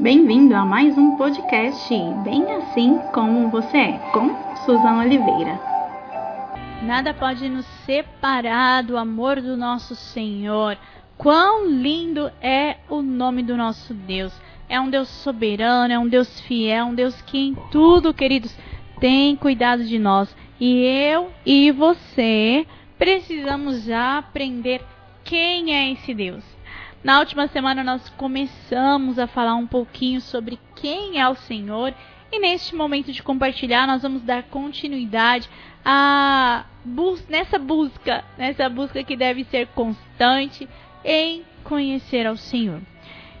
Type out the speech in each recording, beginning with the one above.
Bem-vindo a mais um podcast Bem Assim Como Você É, com Suzana Oliveira. Nada pode nos separar do amor do nosso Senhor. Quão lindo é o nome do nosso Deus. É um Deus soberano, é um Deus fiel, um Deus que em tudo, queridos, tem cuidado de nós. E eu e você precisamos aprender quem é esse Deus. Na última semana nós começamos a falar um pouquinho sobre quem é o Senhor e neste momento de compartilhar nós vamos dar continuidade a bus nessa busca, nessa busca que deve ser constante em conhecer ao Senhor.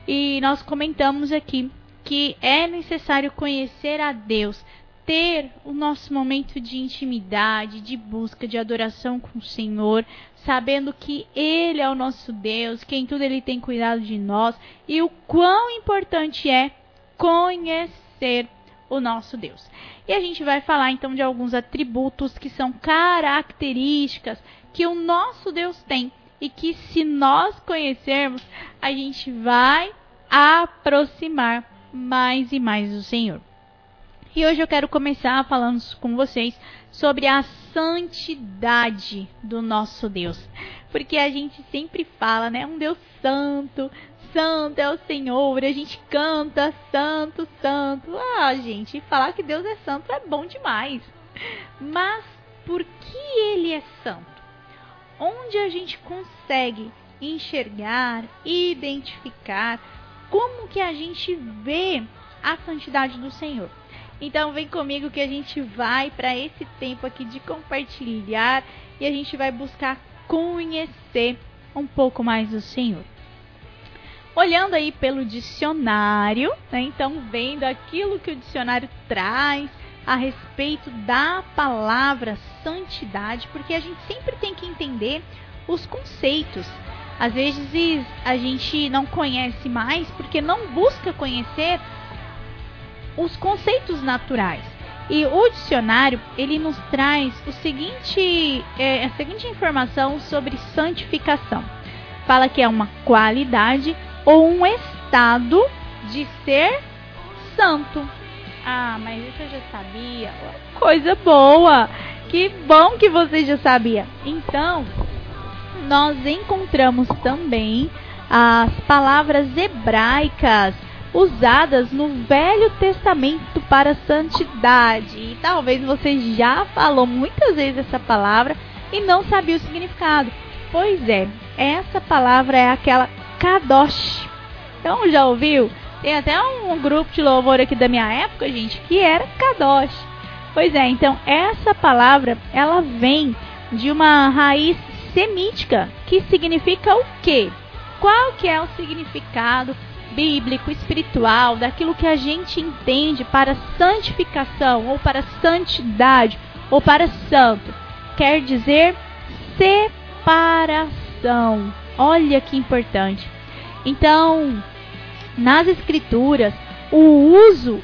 E nós comentamos aqui que é necessário conhecer a Deus, ter o nosso momento de intimidade, de busca, de adoração com o Senhor, sabendo que Ele é o nosso Deus, que em tudo Ele tem cuidado de nós e o quão importante é conhecer o nosso Deus. E a gente vai falar então de alguns atributos que são características que o nosso Deus tem e que se nós conhecermos, a gente vai aproximar mais e mais do Senhor. E hoje eu quero começar falando com vocês sobre a santidade do nosso Deus. Porque a gente sempre fala, né? Um Deus santo, santo é o Senhor, a gente canta santo, santo. Ah, gente, falar que Deus é santo é bom demais. Mas por que ele é santo? Onde a gente consegue enxergar, identificar como que a gente vê a santidade do Senhor? Então vem comigo que a gente vai para esse tempo aqui de compartilhar e a gente vai buscar conhecer um pouco mais do Senhor. Olhando aí pelo dicionário, né, então vendo aquilo que o dicionário traz a respeito da palavra santidade, porque a gente sempre tem que entender os conceitos. Às vezes a gente não conhece mais porque não busca conhecer os conceitos naturais. E o dicionário ele nos traz o seguinte, é, a seguinte informação sobre santificação. Fala que é uma qualidade ou um estado de ser santo. Ah, mas isso eu já sabia. Coisa boa! Que bom que você já sabia. Então, nós encontramos também as palavras hebraicas usadas no Velho Testamento para santidade. E talvez você já falou muitas vezes essa palavra e não sabia o significado. Pois é, essa palavra é aquela kadosh. Então já ouviu? Tem até um grupo de louvor aqui da minha época, gente, que era kadosh. Pois é, então essa palavra ela vem de uma raiz semítica que significa o quê? Qual que é o significado bíblico, espiritual, daquilo que a gente entende para santificação, ou para santidade, ou para santo. Quer dizer separação. Olha que importante. Então, nas escrituras, o uso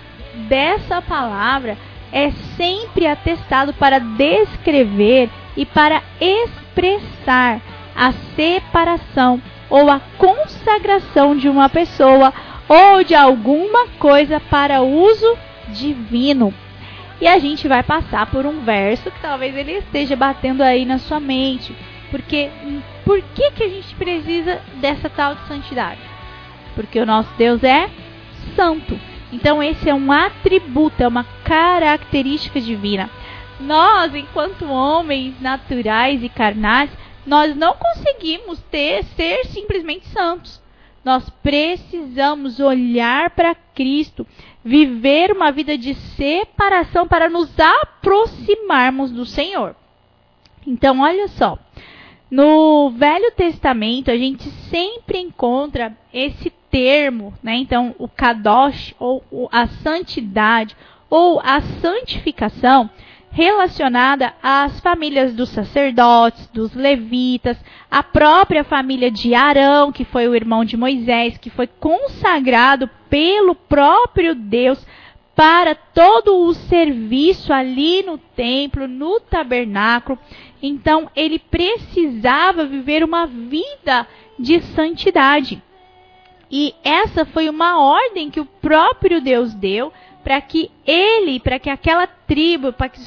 dessa palavra é sempre atestado para descrever e para expressar a separação ou a consagração de uma pessoa ou de alguma coisa para uso divino. E a gente vai passar por um verso que talvez ele esteja batendo aí na sua mente. Porque por que, que a gente precisa dessa tal de santidade? Porque o nosso Deus é santo. Então esse é um atributo, é uma característica divina. Nós, enquanto homens naturais e carnais, nós não conseguimos ter ser simplesmente santos. Nós precisamos olhar para Cristo, viver uma vida de separação para nos aproximarmos do Senhor. Então, olha só. No Velho Testamento, a gente sempre encontra esse termo, né? Então, o kadosh, ou a santidade, ou a santificação, relacionada às famílias dos sacerdotes, dos levitas, a própria família de Arão, que foi o irmão de Moisés, que foi consagrado pelo próprio Deus para todo o serviço ali no templo, no tabernáculo. Então ele precisava viver uma vida de santidade. E essa foi uma ordem que o próprio Deus deu para que ele, para que aquela tribo, para que,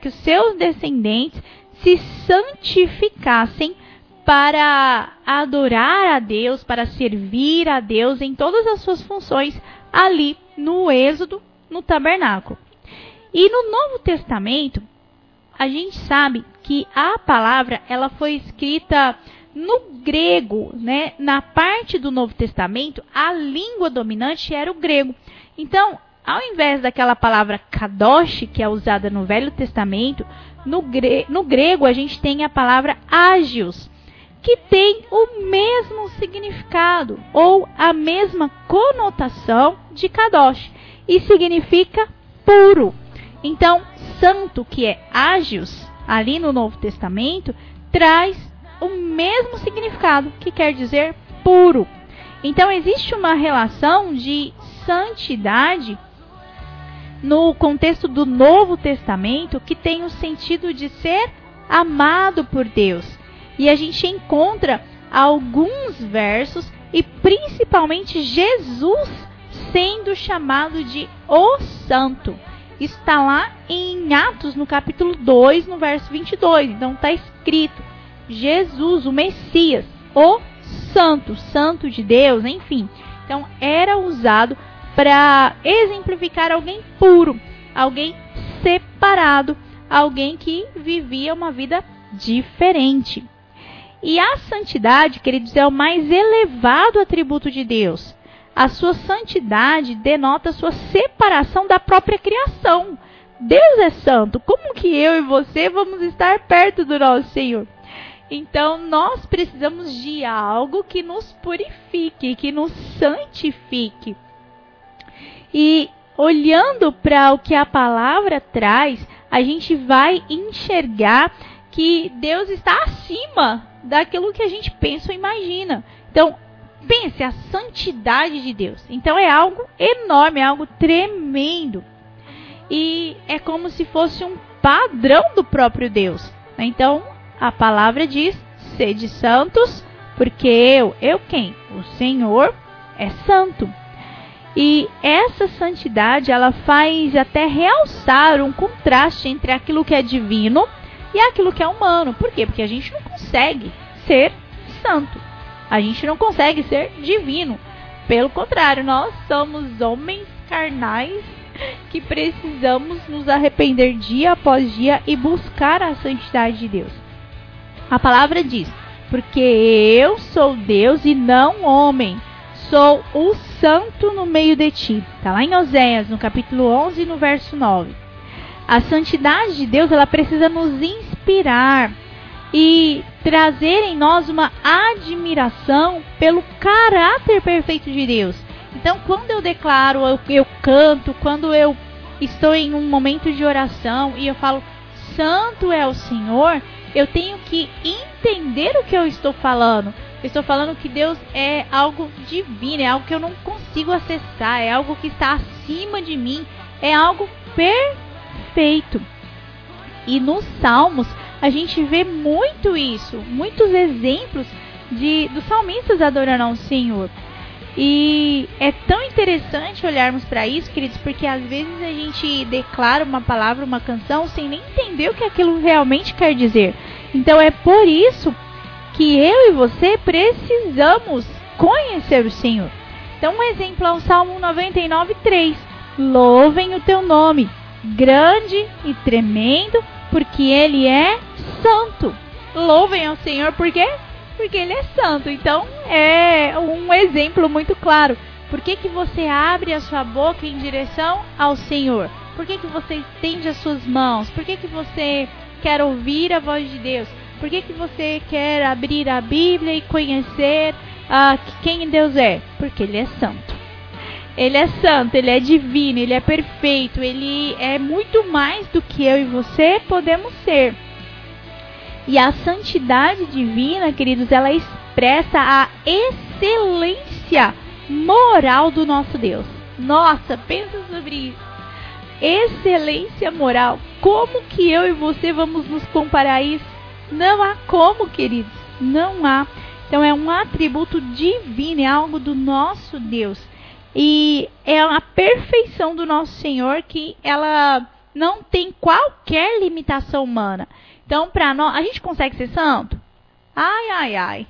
que os seus descendentes se santificassem para adorar a Deus, para servir a Deus em todas as suas funções ali no Êxodo, no tabernáculo. E no Novo Testamento, a gente sabe que a palavra ela foi escrita no grego, né? Na parte do Novo Testamento, a língua dominante era o grego. Então, ao invés daquela palavra kadosh, que é usada no Velho Testamento, no, gre no grego a gente tem a palavra agios, que tem o mesmo significado ou a mesma conotação de kadosh e significa puro. Então, santo, que é agios, ali no Novo Testamento, traz o mesmo significado, que quer dizer puro. Então, existe uma relação de santidade no contexto do Novo Testamento que tem o sentido de ser amado por Deus. E a gente encontra alguns versos e principalmente Jesus sendo chamado de o Santo. Está lá em Atos, no capítulo 2, no verso 22. Então está escrito: Jesus, o Messias, o Santo, Santo de Deus, enfim. Então era usado para exemplificar alguém puro, alguém separado, alguém que vivia uma vida diferente. E a santidade, queridos, é o mais elevado atributo de Deus. A sua santidade denota a sua separação da própria criação. Deus é santo. Como que eu e você vamos estar perto do nosso Senhor? Então nós precisamos de algo que nos purifique, que nos santifique. E olhando para o que a palavra traz, a gente vai enxergar que Deus está acima daquilo que a gente pensa ou imagina. Então, pense a santidade de Deus. Então é algo enorme, é algo tremendo. E é como se fosse um padrão do próprio Deus. Então, a palavra diz: sede santos, porque eu, eu quem? O Senhor é santo. E essa santidade, ela faz até realçar um contraste entre aquilo que é divino e aquilo que é humano. Por quê? Porque a gente não consegue ser santo. A gente não consegue ser divino. Pelo contrário, nós somos homens carnais que precisamos nos arrepender dia após dia e buscar a santidade de Deus. A palavra diz: Porque eu sou Deus e não homem sou o santo no meio de ti. Está lá em Oséias, no capítulo 11, no verso 9. A santidade de Deus, ela precisa nos inspirar e trazer em nós uma admiração pelo caráter perfeito de Deus. Então, quando eu declaro, eu, eu canto, quando eu estou em um momento de oração e eu falo, Santo é o Senhor, eu tenho que entender o que eu estou falando. Estou falando que Deus é algo divino, é algo que eu não consigo acessar, é algo que está acima de mim, é algo perfeito. E nos Salmos a gente vê muito isso, muitos exemplos de dos salmistas adorando ao Senhor. E é tão interessante olharmos para isso, queridos, porque às vezes a gente declara uma palavra, uma canção, sem nem entender o que aquilo realmente quer dizer. Então é por isso que eu e você precisamos conhecer o Senhor. Então, um exemplo é o Salmo 99, 3. Louvem o teu nome, grande e tremendo, porque ele é santo. Louvem ao Senhor, por quê? Porque ele é santo. Então, é um exemplo muito claro. Por que, que você abre a sua boca em direção ao Senhor? Por que, que você estende as suas mãos? Por que, que você quer ouvir a voz de Deus? Por que, que você quer abrir a Bíblia e conhecer uh, quem Deus é? Porque Ele é santo. Ele é santo, Ele é divino, Ele é perfeito, Ele é muito mais do que eu e você podemos ser. E a santidade divina, queridos, ela expressa a excelência moral do nosso Deus. Nossa, pensa sobre isso. Excelência moral. Como que eu e você vamos nos comparar a isso? Não há como, queridos. Não há. Então é um atributo divino, é algo do nosso Deus. E é a perfeição do nosso Senhor que ela não tem qualquer limitação humana. Então, para nós, a gente consegue ser santo? Ai, ai, ai.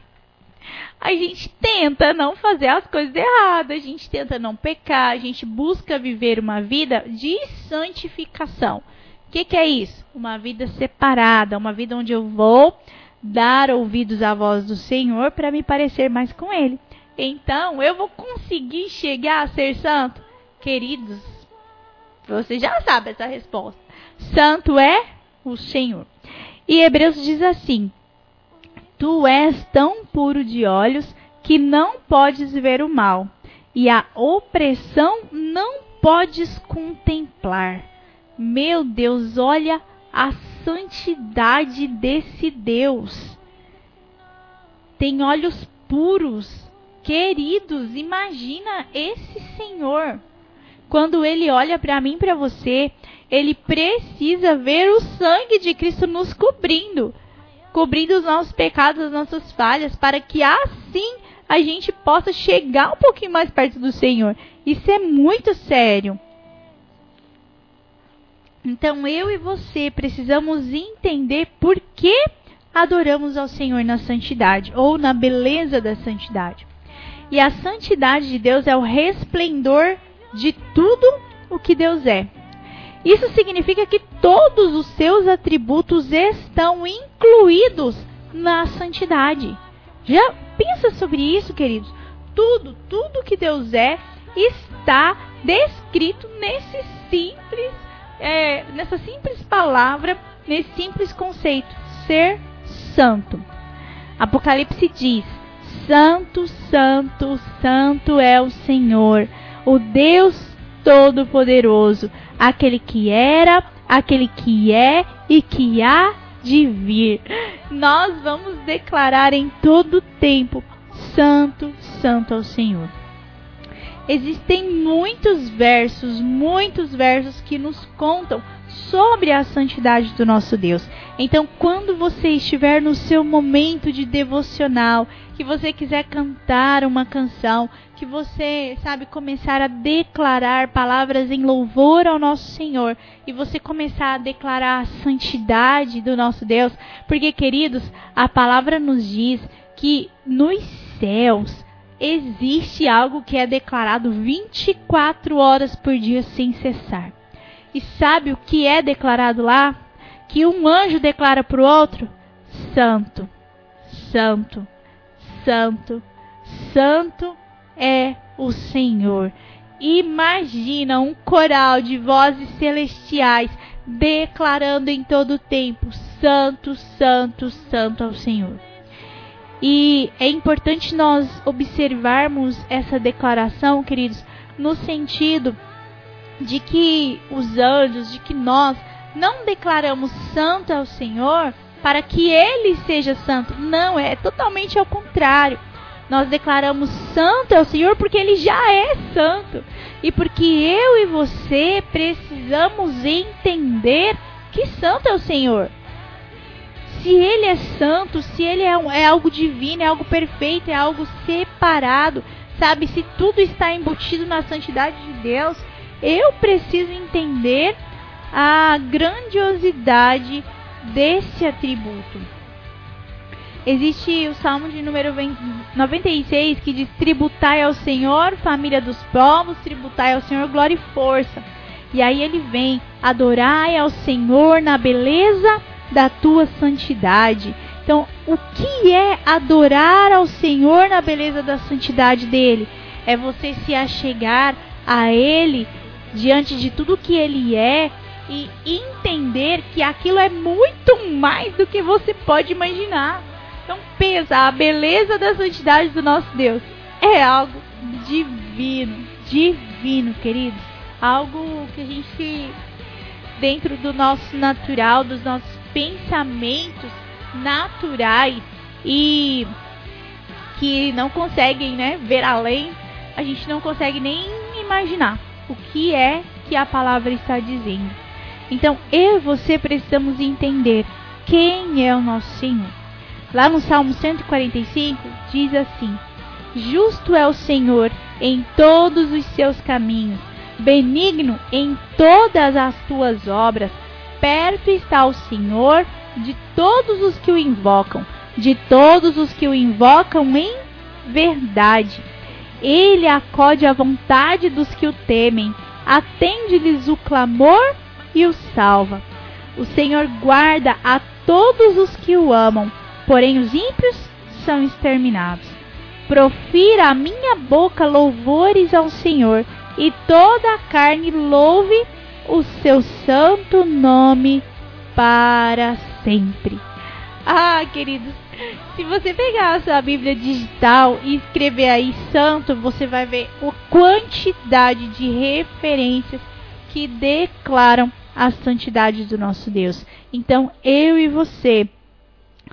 A gente tenta não fazer as coisas erradas, a gente tenta não pecar, a gente busca viver uma vida de santificação. O que, que é isso? Uma vida separada, uma vida onde eu vou dar ouvidos à voz do Senhor para me parecer mais com Ele. Então, eu vou conseguir chegar a ser santo? Queridos, você já sabe essa resposta. Santo é o Senhor. E Hebreus diz assim: Tu és tão puro de olhos que não podes ver o mal, e a opressão não podes contemplar. Meu Deus, olha a santidade desse Deus. Tem olhos puros, queridos. Imagina esse Senhor. Quando ele olha para mim, para você, ele precisa ver o sangue de Cristo nos cobrindo, cobrindo os nossos pecados, as nossas falhas, para que assim a gente possa chegar um pouquinho mais perto do Senhor. Isso é muito sério. Então eu e você precisamos entender por que adoramos ao Senhor na santidade ou na beleza da santidade. E a santidade de Deus é o resplendor de tudo o que Deus é. Isso significa que todos os seus atributos estão incluídos na santidade. Já pensa sobre isso, queridos? Tudo, tudo que Deus é está descrito nesse simples é, nessa simples palavra, nesse simples conceito, ser santo. Apocalipse diz: Santo, Santo, Santo é o Senhor, o Deus Todo-Poderoso, aquele que era, aquele que é e que há de vir. Nós vamos declarar em todo tempo: Santo, Santo é o Senhor existem muitos versos, muitos versos que nos contam sobre a santidade do nosso Deus. Então, quando você estiver no seu momento de devocional, que você quiser cantar uma canção, que você, sabe, começar a declarar palavras em louvor ao nosso Senhor, e você começar a declarar a santidade do nosso Deus, porque, queridos, a palavra nos diz que nos céus existe algo que é declarado 24 horas por dia sem cessar. E sabe o que é declarado lá? Que um anjo declara para o outro: Santo, Santo, Santo, Santo é o Senhor. Imagina um coral de vozes celestiais declarando em todo o tempo: Santo, Santo, Santo ao Senhor. E é importante nós observarmos essa declaração, queridos, no sentido de que os anjos, de que nós não declaramos santo ao Senhor para que ele seja santo. Não, é totalmente ao contrário. Nós declaramos santo ao Senhor porque ele já é santo. E porque eu e você precisamos entender que santo é o Senhor se ele é santo, se ele é, é algo divino, é algo perfeito, é algo separado, sabe? Se tudo está embutido na santidade de Deus, eu preciso entender a grandiosidade desse atributo. Existe o Salmo de número 96 que diz: Tributai ao Senhor, família dos povos, tributai ao Senhor glória e força. E aí ele vem: Adorai ao Senhor na beleza da tua santidade. Então, o que é adorar ao Senhor na beleza da santidade dele? É você se achegar a ele diante de tudo que ele é e entender que aquilo é muito mais do que você pode imaginar. Então, pensa, a beleza da santidade do nosso Deus é algo divino, divino, queridos. Algo que a gente dentro do nosso natural, dos nossos pensamentos naturais e que não conseguem né, ver além, a gente não consegue nem imaginar o que é que a palavra está dizendo. Então, eu e você precisamos entender quem é o nosso Senhor. Lá no Salmo 145 diz assim: Justo é o Senhor em todos os seus caminhos, benigno em todas as tuas obras. Perto está o Senhor de todos os que o invocam, de todos os que o invocam em verdade. Ele acode à vontade dos que o temem, atende-lhes o clamor e o salva. O Senhor guarda a todos os que o amam, porém os ímpios são exterminados. Profira a minha boca louvores ao Senhor, e toda a carne louve o seu santo nome para sempre. Ah, queridos, se você pegar a sua Bíblia digital e escrever aí santo, você vai ver a quantidade de referências que declaram a santidade do nosso Deus. Então, eu e você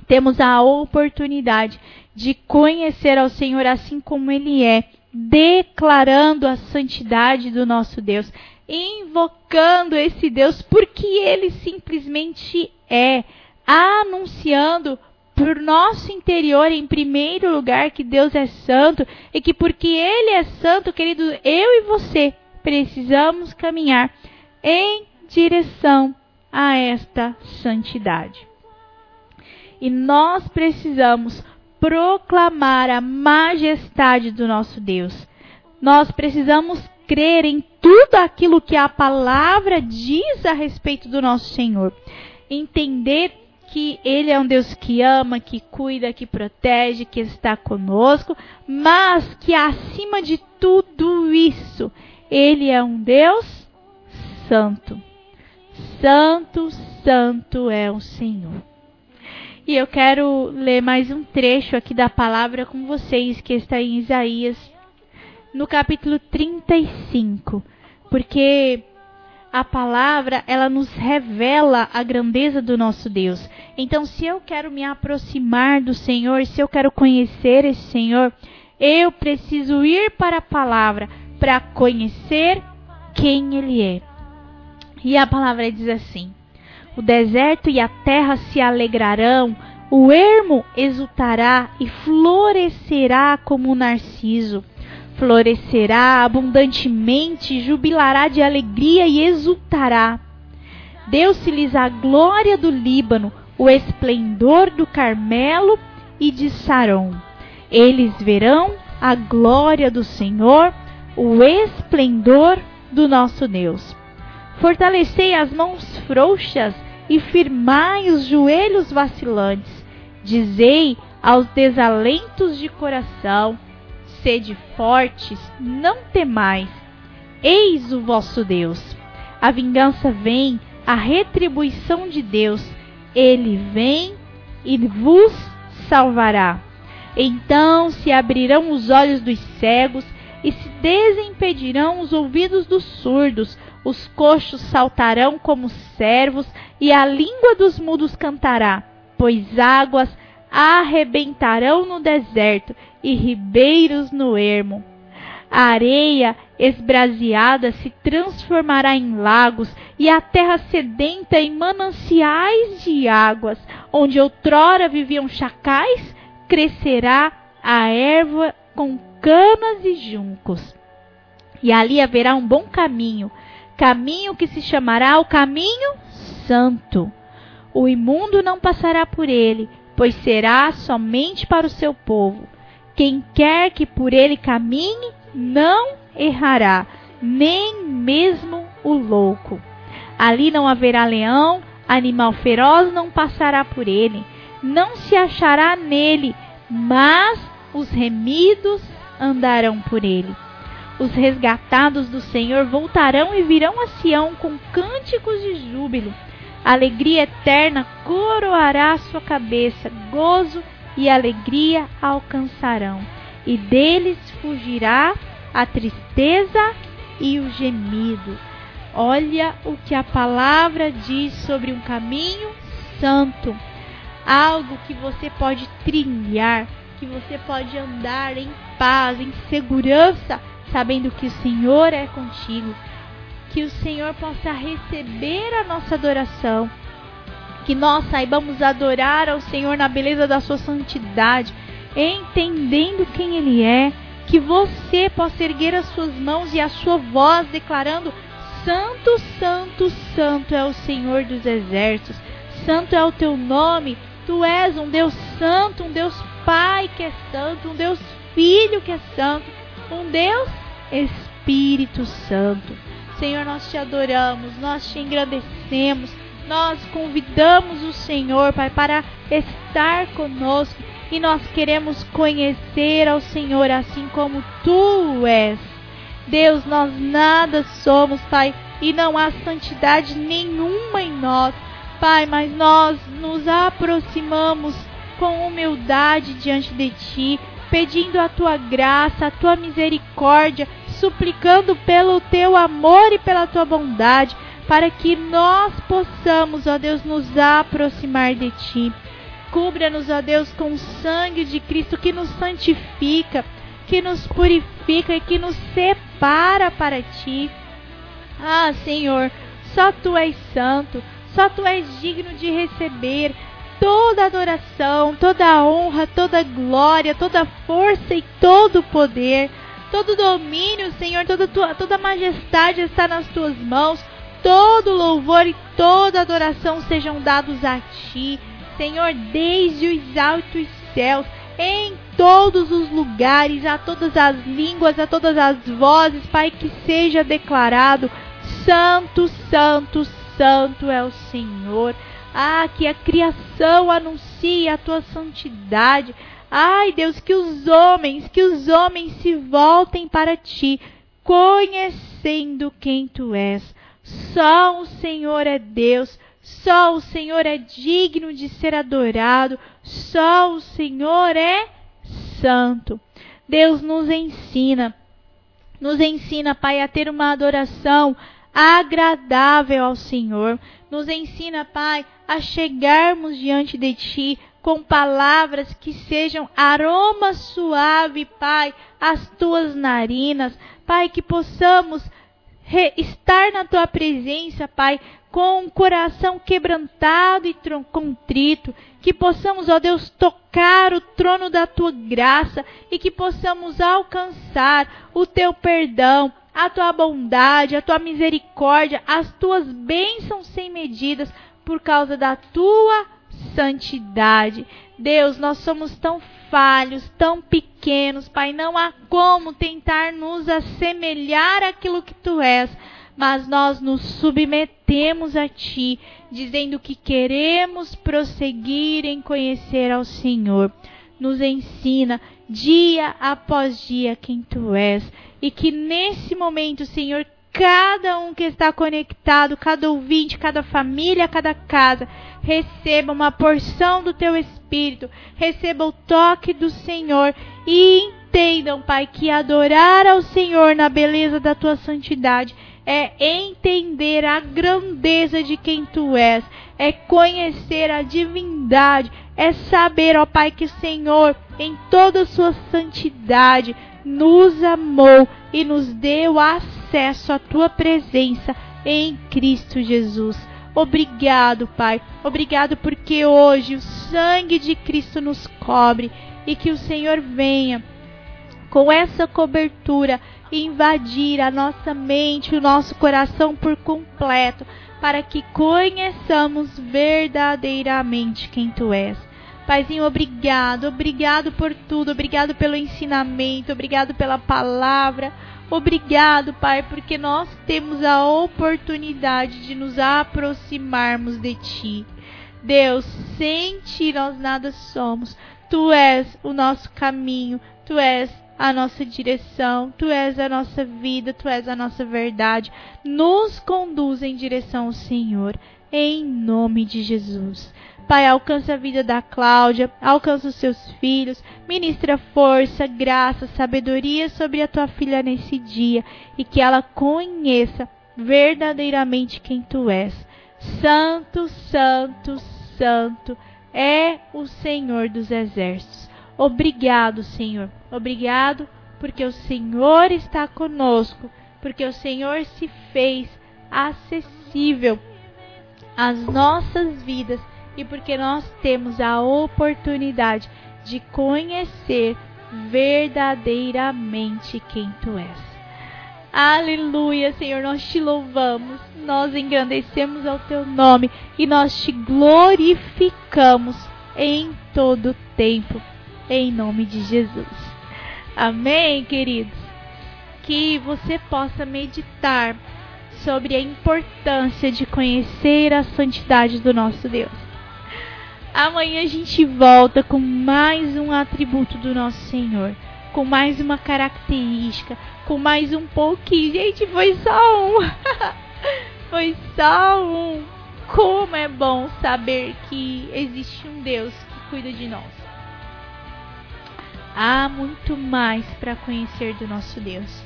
temos a oportunidade de conhecer ao Senhor assim como Ele é, declarando a santidade do nosso Deus, invocando esse Deus porque Ele simplesmente é, anunciando por nosso interior, em primeiro lugar, que Deus é santo e que porque Ele é santo, querido, eu e você precisamos caminhar em direção a esta santidade. E nós precisamos proclamar a majestade do nosso Deus. Nós precisamos crer em tudo aquilo que a palavra diz a respeito do nosso Senhor. Entender que Ele é um Deus que ama, que cuida, que protege, que está conosco, mas que acima de tudo isso, Ele é um Deus santo. Santo, santo é o Senhor. E eu quero ler mais um trecho aqui da palavra com vocês, que está em Isaías, no capítulo 35, porque a palavra ela nos revela a grandeza do nosso Deus. Então, se eu quero me aproximar do Senhor, se eu quero conhecer esse Senhor, eu preciso ir para a palavra para conhecer quem Ele é. E a palavra diz assim: O deserto e a terra se alegrarão, o ermo exultará e florescerá como o narciso. Florescerá abundantemente, jubilará de alegria e exultará. Deu-se-lhes a glória do Líbano, o esplendor do Carmelo e de Saron. Eles verão a glória do Senhor, o esplendor do nosso Deus. Fortalecei as mãos frouxas e firmai os joelhos vacilantes. Dizei aos desalentos de coração: sede fortes, não temais. Eis o vosso Deus. A vingança vem, a retribuição de Deus. Ele vem e vos salvará. Então se abrirão os olhos dos cegos e se desimpedirão os ouvidos dos surdos os coxos saltarão como servos, e a língua dos mudos cantará, pois águas arrebentarão no deserto e ribeiros no ermo. A areia esbraseada se transformará em lagos e a terra sedenta em mananciais de águas, onde outrora viviam chacais, crescerá a erva com canas e juncos. E ali haverá um bom caminho, caminho que se chamará o caminho santo. O imundo não passará por ele, pois será somente para o seu povo. Quem quer que por ele caminhe, não errará, nem mesmo o louco. Ali não haverá leão, animal feroz não passará por ele, não se achará nele, mas os remidos andarão por ele. Os resgatados do Senhor voltarão e virão a Sião com cânticos de júbilo. Alegria eterna coroará sua cabeça, gozo e alegria alcançarão, e deles fugirá a tristeza e o gemido. Olha o que a palavra diz sobre um caminho santo, algo que você pode trilhar, que você pode andar em paz, em segurança sabendo que o Senhor é contigo, que o Senhor possa receber a nossa adoração, Que nós saibamos adorar ao Senhor na beleza da sua santidade, entendendo quem Ele é. Que você possa erguer as suas mãos e a sua voz declarando: Santo, Santo, Santo é o Senhor dos exércitos. Santo é o teu nome. Tu és um Deus santo, um Deus Pai que é santo, um Deus Filho que é santo, um Deus Espírito Santo. Senhor, nós te adoramos, nós te engrandecemos, nós convidamos o Senhor, Pai, para estar conosco e nós queremos conhecer ao Senhor assim como tu és. Deus, nós nada somos, Pai, e não há santidade nenhuma em nós, Pai, mas nós nos aproximamos com humildade diante de Ti, pedindo a Tua graça, a Tua misericórdia, suplicando pelo teu amor e pela tua bondade, para que nós possamos, ó Deus, nos aproximar de ti. Cubra-nos, ó Deus, com o sangue de Cristo que nos santifica, que nos purifica e que nos separa para ti. Ah, Senhor, só tu és santo, só tu és digno de receber toda adoração, toda honra, toda glória, toda força e todo poder. Todo domínio, Senhor, toda, tua, toda majestade está nas tuas mãos. Todo louvor e toda adoração sejam dados a ti, Senhor, desde os altos céus, em todos os lugares, a todas as línguas, a todas as vozes, Pai, que seja declarado: Santo, Santo, Santo é o Senhor. Ah, que a criação anuncie a tua santidade. Ai, Deus, que os homens, que os homens se voltem para ti, conhecendo quem tu és. Só o Senhor é Deus, só o Senhor é digno de ser adorado, só o Senhor é santo. Deus nos ensina, nos ensina, Pai, a ter uma adoração agradável ao Senhor. Nos ensina, Pai, a chegarmos diante de Ti com palavras que sejam aroma suave, Pai, às tuas narinas. Pai, que possamos estar na tua presença, Pai, com um coração quebrantado e contrito, que possamos, ó Deus, tocar o trono da tua graça e que possamos alcançar o teu perdão, a tua bondade, a tua misericórdia, as tuas bênçãos sem medidas por causa da tua santidade. Deus, nós somos tão falhos, tão pequenos, Pai, não há como tentar nos assemelhar àquilo que tu és, mas nós nos submetemos a ti, dizendo que queremos prosseguir em conhecer ao Senhor. Nos ensina dia após dia quem tu és. E que nesse momento, Senhor, cada um que está conectado, cada ouvinte, cada família, cada casa, receba uma porção do teu Espírito, receba o toque do Senhor e entendam, Pai, que adorar ao Senhor na beleza da tua santidade é entender a grandeza de quem tu és, é conhecer a divindade, é saber, ó Pai, que o Senhor, em toda a sua santidade, nos amou e nos deu acesso à tua presença em Cristo Jesus. Obrigado, Pai. Obrigado porque hoje o sangue de Cristo nos cobre e que o Senhor venha com essa cobertura invadir a nossa mente, o nosso coração por completo, para que conheçamos verdadeiramente quem tu és. Paizinho, obrigado, obrigado por tudo, obrigado pelo ensinamento, obrigado pela palavra, obrigado, Pai, porque nós temos a oportunidade de nos aproximarmos de Ti. Deus, sem Ti nós nada somos. Tu és o nosso caminho, Tu és a nossa direção, Tu és a nossa vida, Tu és a nossa verdade. Nos conduz em direção ao Senhor, em nome de Jesus. Pai, alcança a vida da Cláudia, alcança os seus filhos, ministra força, graça, sabedoria sobre a tua filha nesse dia e que ela conheça verdadeiramente quem tu és. Santo, Santo, Santo é o Senhor dos exércitos. Obrigado, Senhor. Obrigado porque o Senhor está conosco, porque o Senhor se fez acessível às nossas vidas e porque nós temos a oportunidade de conhecer verdadeiramente quem tu és. Aleluia, Senhor, nós te louvamos, nós engrandecemos ao teu nome e nós te glorificamos em todo tempo, em nome de Jesus. Amém, queridos? Que você possa meditar sobre a importância de conhecer a santidade do nosso Deus. Amanhã a gente volta com mais um atributo do nosso Senhor, com mais uma característica, com mais um pouquinho. Gente, foi só um. foi só um. Como é bom saber que existe um Deus que cuida de nós. Há muito mais para conhecer do nosso Deus.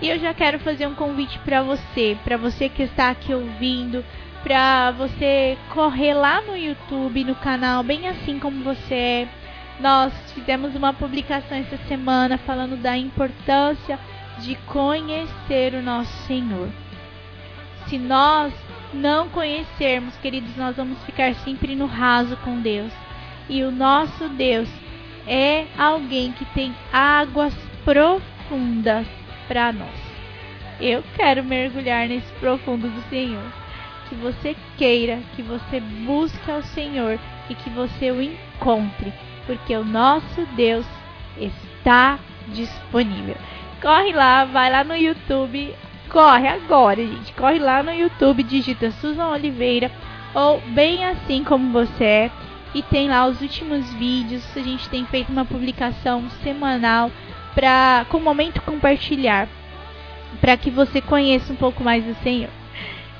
E eu já quero fazer um convite para você, para você que está aqui ouvindo, para você correr lá no YouTube, no canal, bem assim como você é. Nós fizemos uma publicação essa semana falando da importância de conhecer o nosso Senhor. Se nós não conhecermos, queridos, nós vamos ficar sempre no raso com Deus. E o nosso Deus é alguém que tem águas profundas para nós. Eu quero mergulhar nesse profundo do Senhor. Que você queira, que você busque ao Senhor e que você o encontre, porque o nosso Deus está disponível. Corre lá, vai lá no YouTube, corre agora, gente. Corre lá no YouTube, digita Susan Oliveira ou bem assim como você é e tem lá os últimos vídeos. A gente tem feito uma publicação semanal para com momento compartilhar para que você conheça um pouco mais do Senhor.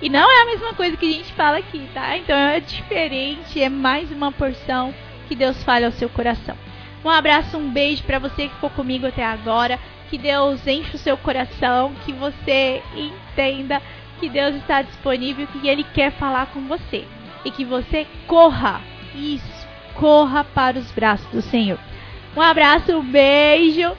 E não é a mesma coisa que a gente fala aqui, tá? Então é diferente, é mais uma porção que Deus fale ao seu coração. Um abraço, um beijo para você que ficou comigo até agora. Que Deus enche o seu coração, que você entenda que Deus está disponível, que Ele quer falar com você. E que você corra, isso, corra para os braços do Senhor. Um abraço, um beijo